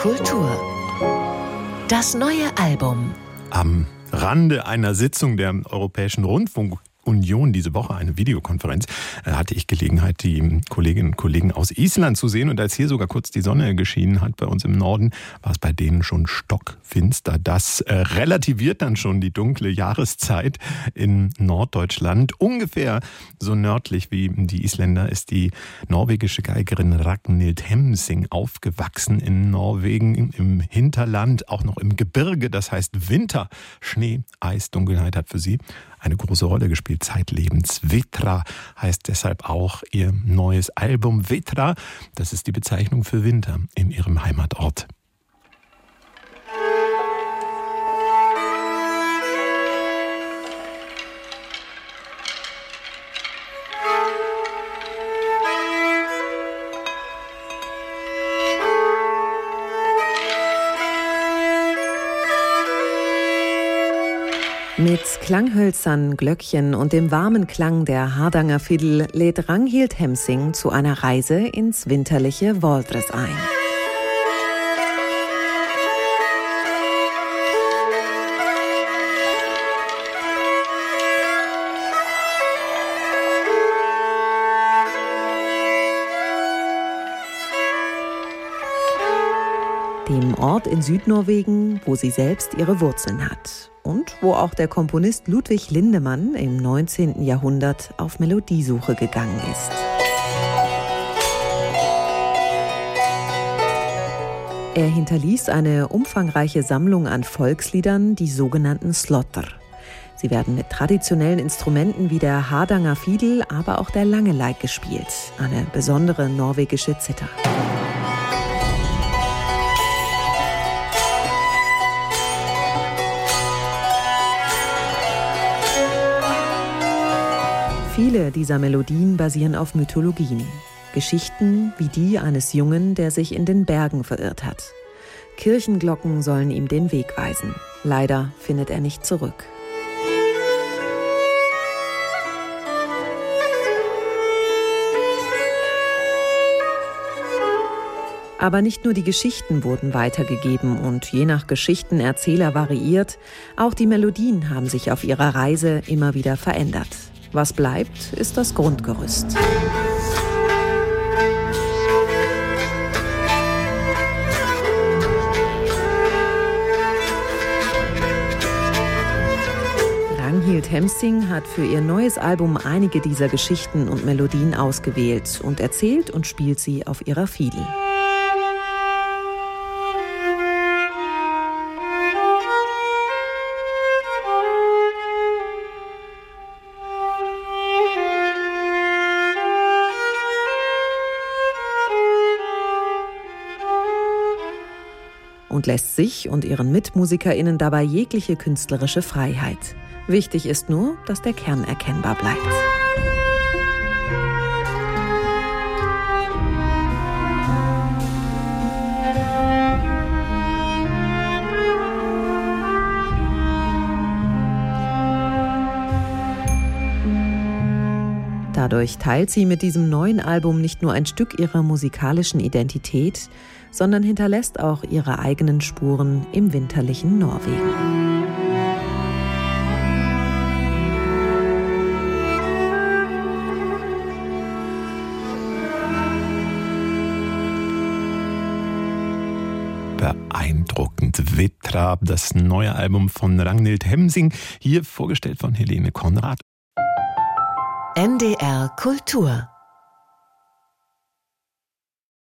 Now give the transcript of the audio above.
Kultur. Das neue Album. Am Rande einer Sitzung der Europäischen Rundfunk Union diese Woche eine Videokonferenz, äh, hatte ich Gelegenheit, die Kolleginnen und Kollegen aus Island zu sehen. Und als hier sogar kurz die Sonne geschienen hat bei uns im Norden, war es bei denen schon stockfinster. Das äh, relativiert dann schon die dunkle Jahreszeit in Norddeutschland. Ungefähr so nördlich wie die Isländer ist die norwegische Geigerin Ragnhild Hemsing aufgewachsen in Norwegen im Hinterland, auch noch im Gebirge. Das heißt Winter, Schnee, Eis, Dunkelheit hat für sie eine große Rolle gespielt zeitlebens. Vetra heißt deshalb auch ihr neues Album. Vetra, das ist die Bezeichnung für Winter in ihrem Heimatort. Mit Klanghölzern, Glöckchen und dem warmen Klang der Hardanger Fiddle lädt Ranghild Hemsing zu einer Reise ins winterliche Valdres ein. Dem Ort in Südnorwegen, wo sie selbst ihre Wurzeln hat und wo auch der Komponist Ludwig Lindemann im 19. Jahrhundert auf Melodiesuche gegangen ist. Er hinterließ eine umfangreiche Sammlung an Volksliedern, die sogenannten Slotter. Sie werden mit traditionellen Instrumenten wie der Hardanger Fiedel, aber auch der Langeleik gespielt, eine besondere norwegische Zither. Viele dieser Melodien basieren auf Mythologien. Geschichten wie die eines Jungen, der sich in den Bergen verirrt hat. Kirchenglocken sollen ihm den Weg weisen. Leider findet er nicht zurück. Aber nicht nur die Geschichten wurden weitergegeben und je nach Geschichtenerzähler variiert, auch die Melodien haben sich auf ihrer Reise immer wieder verändert. Was bleibt, ist das Grundgerüst. Ranghild Hemsing hat für ihr neues Album einige dieser Geschichten und Melodien ausgewählt und erzählt und spielt sie auf ihrer Fiedel. Und lässt sich und ihren MitmusikerInnen dabei jegliche künstlerische Freiheit. Wichtig ist nur, dass der Kern erkennbar bleibt. Dadurch teilt sie mit diesem neuen Album nicht nur ein Stück ihrer musikalischen Identität, sondern hinterlässt auch ihre eigenen Spuren im winterlichen Norwegen. beeindruckend. Wittrab, das neue Album von Ragnhild Hemsing, hier vorgestellt von Helene Konrad. NDR Kultur